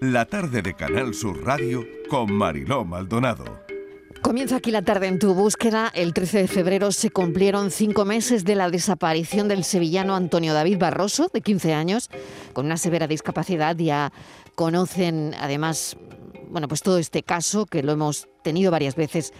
la tarde de Canal Sur Radio con Mariló Maldonado. Comienza aquí la tarde en tu búsqueda. El 13 de febrero se cumplieron cinco meses de la desaparición del sevillano Antonio David Barroso, de 15 años, con una severa discapacidad. Ya conocen, además, bueno, pues todo este caso que lo hemos tenido varias veces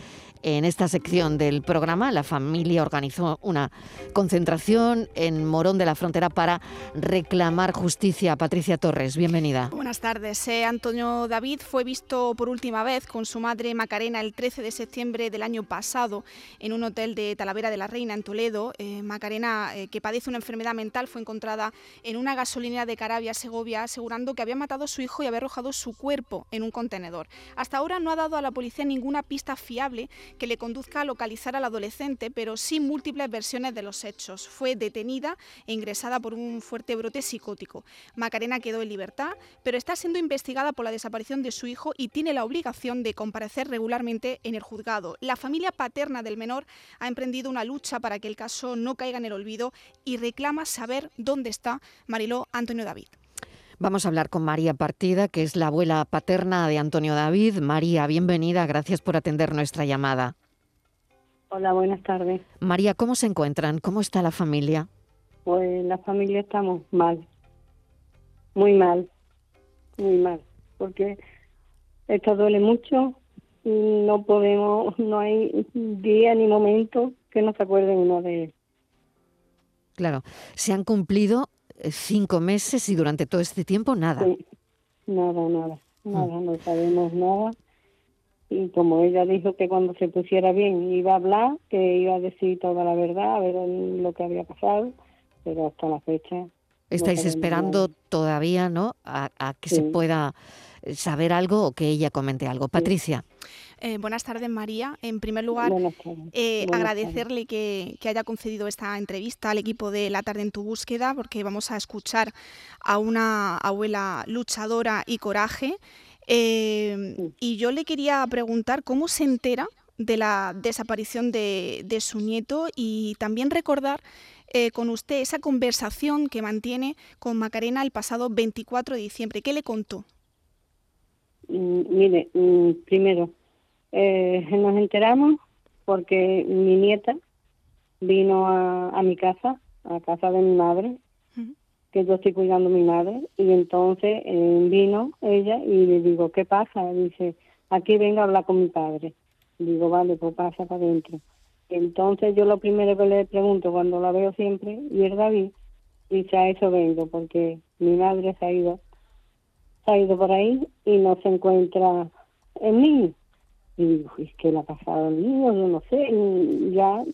en esta sección del programa, la familia organizó una concentración en Morón de la Frontera para reclamar justicia. Patricia Torres, bienvenida. Buenas tardes. Eh, Antonio David fue visto por última vez con su madre Macarena el 13 de septiembre del año pasado en un hotel de Talavera de la Reina en Toledo. Eh, Macarena, eh, que padece una enfermedad mental, fue encontrada en una gasolinera de Carabia, Segovia, asegurando que había matado a su hijo y había arrojado su cuerpo en un contenedor. Hasta ahora no ha dado a la policía ninguna pista fiable que le conduzca a localizar al adolescente, pero sin múltiples versiones de los hechos. Fue detenida e ingresada por un fuerte brote psicótico. Macarena quedó en libertad, pero está siendo investigada por la desaparición de su hijo y tiene la obligación de comparecer regularmente en el juzgado. La familia paterna del menor ha emprendido una lucha para que el caso no caiga en el olvido y reclama saber dónde está Mariló Antonio David. Vamos a hablar con María Partida, que es la abuela paterna de Antonio David. María, bienvenida, gracias por atender nuestra llamada. Hola, buenas tardes. María, ¿cómo se encuentran? ¿Cómo está la familia? Pues la familia estamos mal, muy mal, muy mal, porque esto duele mucho, no podemos, no hay día ni momento que no se acuerde uno de él. Claro, se han cumplido cinco meses y durante todo este tiempo nada. Nada, nada, nada, no sabemos nada. Y como ella dijo que cuando se pusiera bien iba a hablar, que iba a decir toda la verdad, a ver lo que había pasado, pero hasta la fecha. Estáis esperando todavía, ¿no? A, que se pueda saber algo o que ella comente algo. Patricia. Eh, buenas tardes, María. En primer lugar, eh, agradecerle que, haya concedido esta entrevista al equipo de La Tarde en tu Búsqueda, porque vamos a escuchar a una abuela luchadora y coraje. Eh, y yo le quería preguntar cómo se entera de la desaparición de, su nieto y también recordar con usted esa conversación que mantiene con Macarena el pasado 24 de diciembre. ¿Qué le contó? Mm, mire, mm, primero, eh, nos enteramos porque mi nieta vino a, mi casa, a casa de mi madre, que yo estoy cuidando a mi madre, y entonces eh, vino ella y le digo, ¿qué pasa? Dice, aquí vengo a hablar con mi padre. Digo, vale, pues pasa para adentro. Entonces yo lo primero que le pregunto cuando la veo siempre, y es David, dice, a eso vengo, porque mi madre se ha ido, se ha ido por ahí y no se encuentra en mí. Y digo, es que le ha pasado al niño, yo no sé, y ya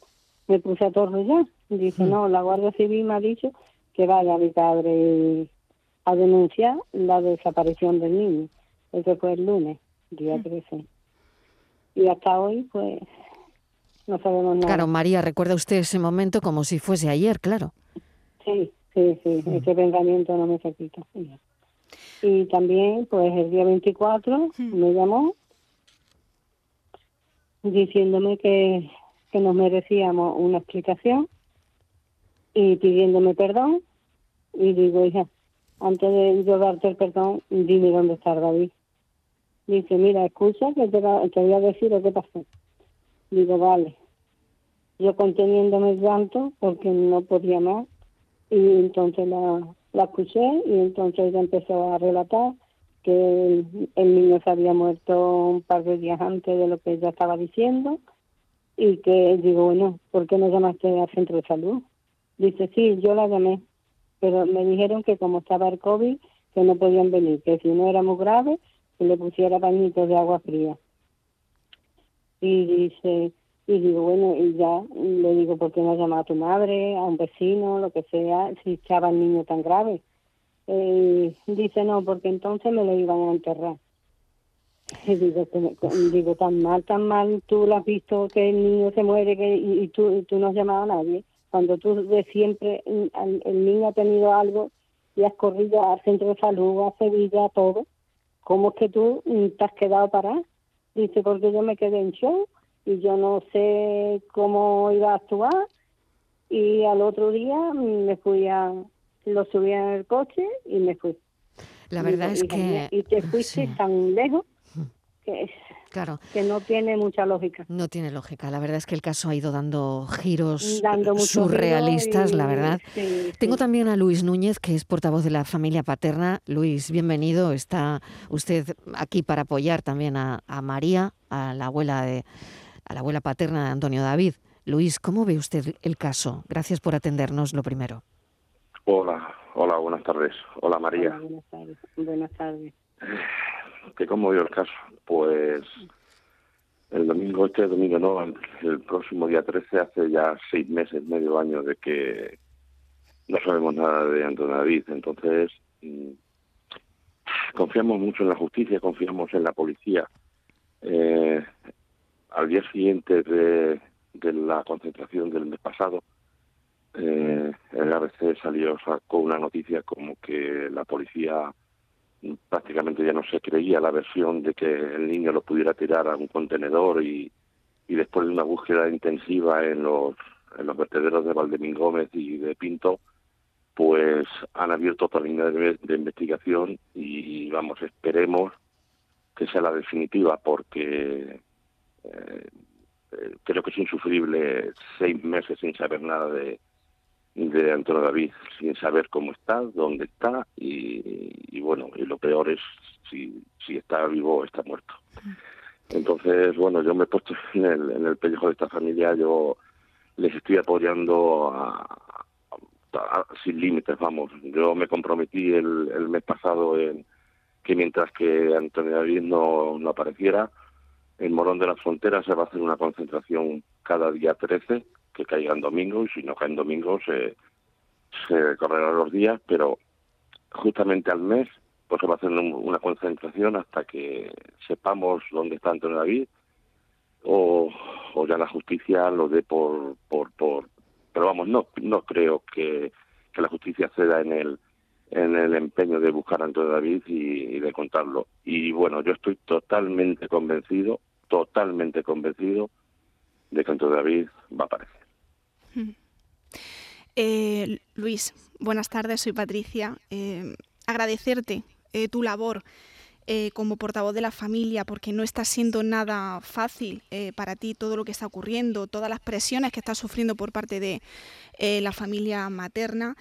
me puse a ya. Dice, mm. no, la Guardia Civil me ha dicho que vaya a mi padre a denunciar la desaparición del niño. Eso fue el lunes, día 13. Mm. Y hasta hoy, pues, no sabemos nada. Claro, María, recuerda usted ese momento como si fuese ayer, claro. Sí, sí, sí, mm. ese pensamiento no me se quita. Y también, pues, el día 24 me llamó diciéndome que, que nos merecíamos una explicación y pidiéndome perdón. Y digo, hija, antes de yo darte el perdón, dime dónde está David. Dice, mira, escucha que te, voy a decir lo que pasó. Digo, vale. Yo conteniéndome el llanto porque no podía más. Y entonces la, la escuché y entonces ella empezó a relatar que el, niño se había muerto un par de días antes de lo que ella estaba diciendo y que digo, bueno, ¿por qué no llamaste al centro de salud? Dice, sí, yo la llamé, pero me dijeron que como estaba el COVID, que no podían venir, que si no era muy grave, que le pusiera bañitos de agua fría. Y dice, y digo, bueno, y ya le digo, ¿por qué no has llamado a tu madre, a un vecino, lo que sea, si estaba el niño tan grave? Eh, dice no, porque entonces me lo iban a enterrar. Y digo, tan mal, tan mal, tú lo has visto que el niño se muere que, y, tú, tú no has llamado a nadie. Cuando tú de siempre, el, niño ha tenido algo y has corrido al centro de salud, a Sevilla, a todo, ¿cómo es que tú te has quedado para Dice, porque yo me quedé en show y yo no sé cómo iba a actuar y al otro día me fui a, lo subí el coche y me fui. La verdad Digo, es "Hija que... Y te fuiste sí. tan lejos que, Claro, que no tiene mucha lógica. no tiene lógica. La verdad es que el caso ha ido dando giros Dando mucho giro surrealistas, la y- verdad. sí, Tengo sí. también a Luis Núñez, que es portavoz de la familia paterna. Luis, bienvenido. Está usted aquí para apoyar también a, a María, a la abuela de, a la abuela paterna de Antonio David. Luis, ¿cómo ve usted el caso? Gracias por atendernos lo primero. Hola, hola, buenas tardes. Hola María. Hola, buenas tardes. Buenas tardes. ¿Que ¿Cómo vio el caso? Pues el domingo, este domingo no, el, el próximo día 13, hace ya seis meses, medio año de que no sabemos nada de Antonio David. Entonces, mm, confiamos mucho en la justicia, confiamos en la policía. Eh, al día siguiente de, de la concentración del mes pasado, eh, el ABC salió, sacó una noticia como que la policía prácticamente ya no se creía la versión de que el niño lo pudiera tirar a un contenedor y, y después de una búsqueda intensiva en los, en los vertederos de Valdemín Gómez y de Pinto, pues han abierto otra línea de, de investigación y vamos, esperemos que sea la definitiva porque eh, eh, creo que es insufrible seis meses sin saber nada de, de Antonio David, sin saber cómo está, dónde está y, bueno, y lo peor es si, si está vivo o está muerto. Entonces, bueno, yo me he puesto en el, en el pellejo de esta familia, yo les estoy apoyando a- sin límites, vamos. Yo me comprometí el, el mes pasado en que mientras que Antonio David no, no apareciera, en Morón de las Fronteras se va a hacer una concentración cada día 13, que caiga en domingo, y si no cae en domingo se, correrán los días, pero justamente al mes pues se va a hacer un- una concentración hasta que sepamos dónde está Antonio David o, o ya la justicia lo dé por, por, por pero vamos no no creo que, que la justicia ceda en el en el empeño de buscar a Antonio David y de contarlo. Y bueno yo estoy totalmente convencido totalmente convencido de que Antonio David va a aparecer Eh, Luis, buenas tardes, soy Patricia. Eh, agradecerte eh, tu labor como portavoz de la familia, porque no está siendo nada fácil para ti todo lo que está ocurriendo, todas las presiones que estás sufriendo por parte de la familia materna.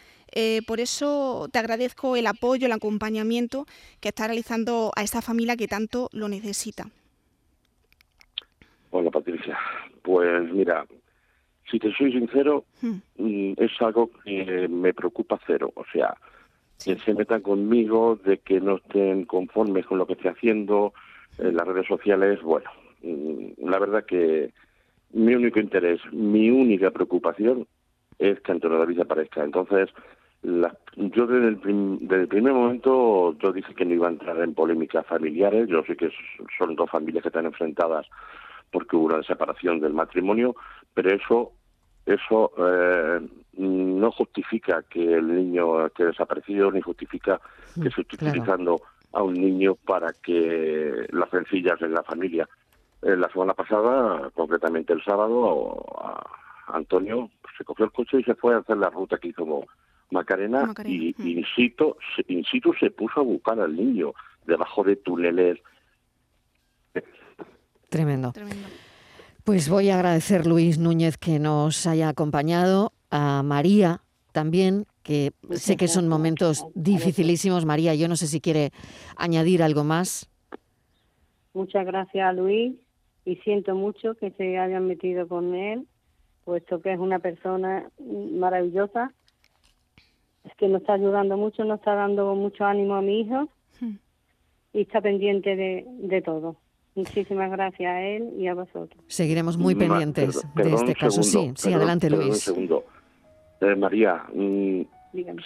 Por eso te agradezco el apoyo, el acompañamiento que estás realizando a esta familia que tanto lo necesita. Hola Patricia, pues mira, si te soy sincero, Hmm. mm, es algo que me preocupa cero. O sea, que se metan conmigo, de que no estén conformes con lo que estoy haciendo en las redes sociales. Bueno, mm, la verdad que mi único interés, mi única preocupación es que Antonio David aparezca. Entonces, la- yo desde el, prim- desde el primer momento yo dije que no iba a entrar en polémicas familiares. Yo sé que son dos familias que están enfrentadas porque hubo una separación del matrimonio, pero eso eso eh, no justifica que el niño esté desaparecido ni justifica que se esté claro. utilizando a un niño para que las rencillas en la familia. Eh, la semana pasada, concretamente el sábado, a- Antonio se cogió el coche y se fue a hacer la ruta que hizo Macarena, Macarena, y mm. in situ, se- in situ se puso a buscar al niño debajo de túneles, Tremendo. Tremendo. Pues voy a agradecer, Luis Núñez, que nos haya acompañado, a María también, que Muchas sé que son momentos dificilísimos. María, yo no sé si quiere añadir algo más. Muchas gracias a Luis y siento mucho que se hayan metido con él, puesto que es una persona maravillosa, es que nos está ayudando mucho, nos está dando mucho ánimo a mi hijo Hmm. y está pendiente de, de todo. Muchísimas gracias a él y a vosotros. Seguiremos muy Ma- pendientes perdón- de este caso. segundo, sí, sí, perdón- adelante, perdón Luis. Un segundo. Eh, María, mm,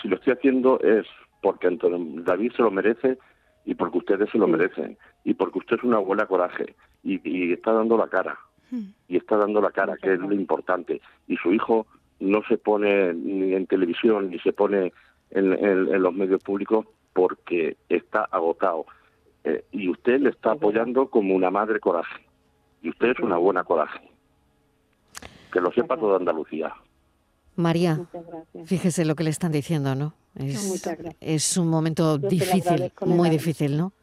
si lo estoy haciendo es porque Antonio David se lo merece y porque ustedes se lo Sí. merecen y porque usted es una abuela coraje y, y está dando la cara Hmm. y está dando la cara, que es lo importante. Y su hijo no se pone ni en televisión ni se pone en, en- en los medios públicos porque está agotado. Eh, y usted le está apoyando como una madre coraje. Y usted es una buena coraje. Que lo sepa toda Andalucía. María, fíjese lo que le están diciendo, ¿no? Es, es un momento difícil, muy difícil, ¿no?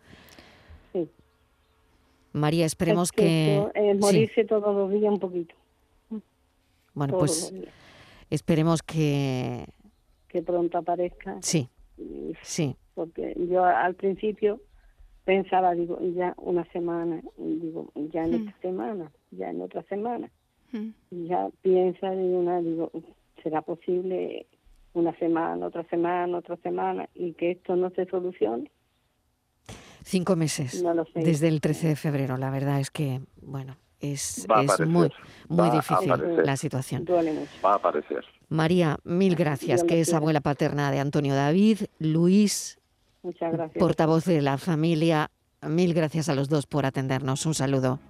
Sí. María, esperemos que... que... morirse todos los días un poquito. Bueno, pues esperemos que... Que pronto aparezca. Sí, sí. Porque yo al principio pensaba, digo, ya una semana, digo, ya en hmm. esta semana, ya en otra semana. Hmm. Ya piensa de una, digo, ¿será posible una semana, otra semana, otra semana y que esto no se solucione? Cinco meses desde el 13 de febrero. La verdad es que, bueno, es, muy, muy difícil la situación. Va a aparecer. María, mil gracias, que es abuela paterna de Antonio David. Luis, portavoz de la familia, mil gracias a los dos por atendernos. Un saludo.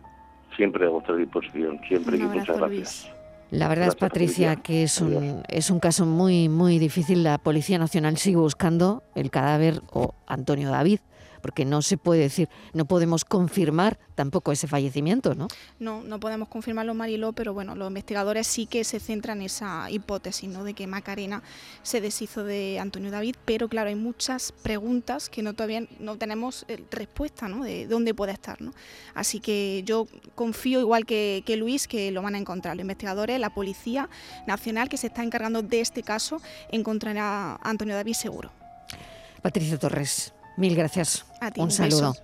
Siempre a vuestra disposición, siempre y muchas gracias. La verdad es, Patricia, que es un, es un caso muy, muy difícil. La Policía Nacional sigue buscando el cadáver o Antonio David porque no se puede decir, no podemos confirmar tampoco ese fallecimiento, ¿no? No, no podemos confirmarlo, Mariló, pero bueno, los investigadores sí que se centran en esa hipótesis, ¿no? De que Macarena se deshizo de Antonio David, pero claro, hay muchas preguntas que no todavía no tenemos eh, respuesta, ¿no? De dónde puede estar, ¿no? Así que yo confío, igual que, que Luis, que lo van a encontrar. Los investigadores, la Policía Nacional, que se está encargando de este caso, encontrará a Antonio David seguro. Patricia Torres, Mil gracias. A ti, un, saludo.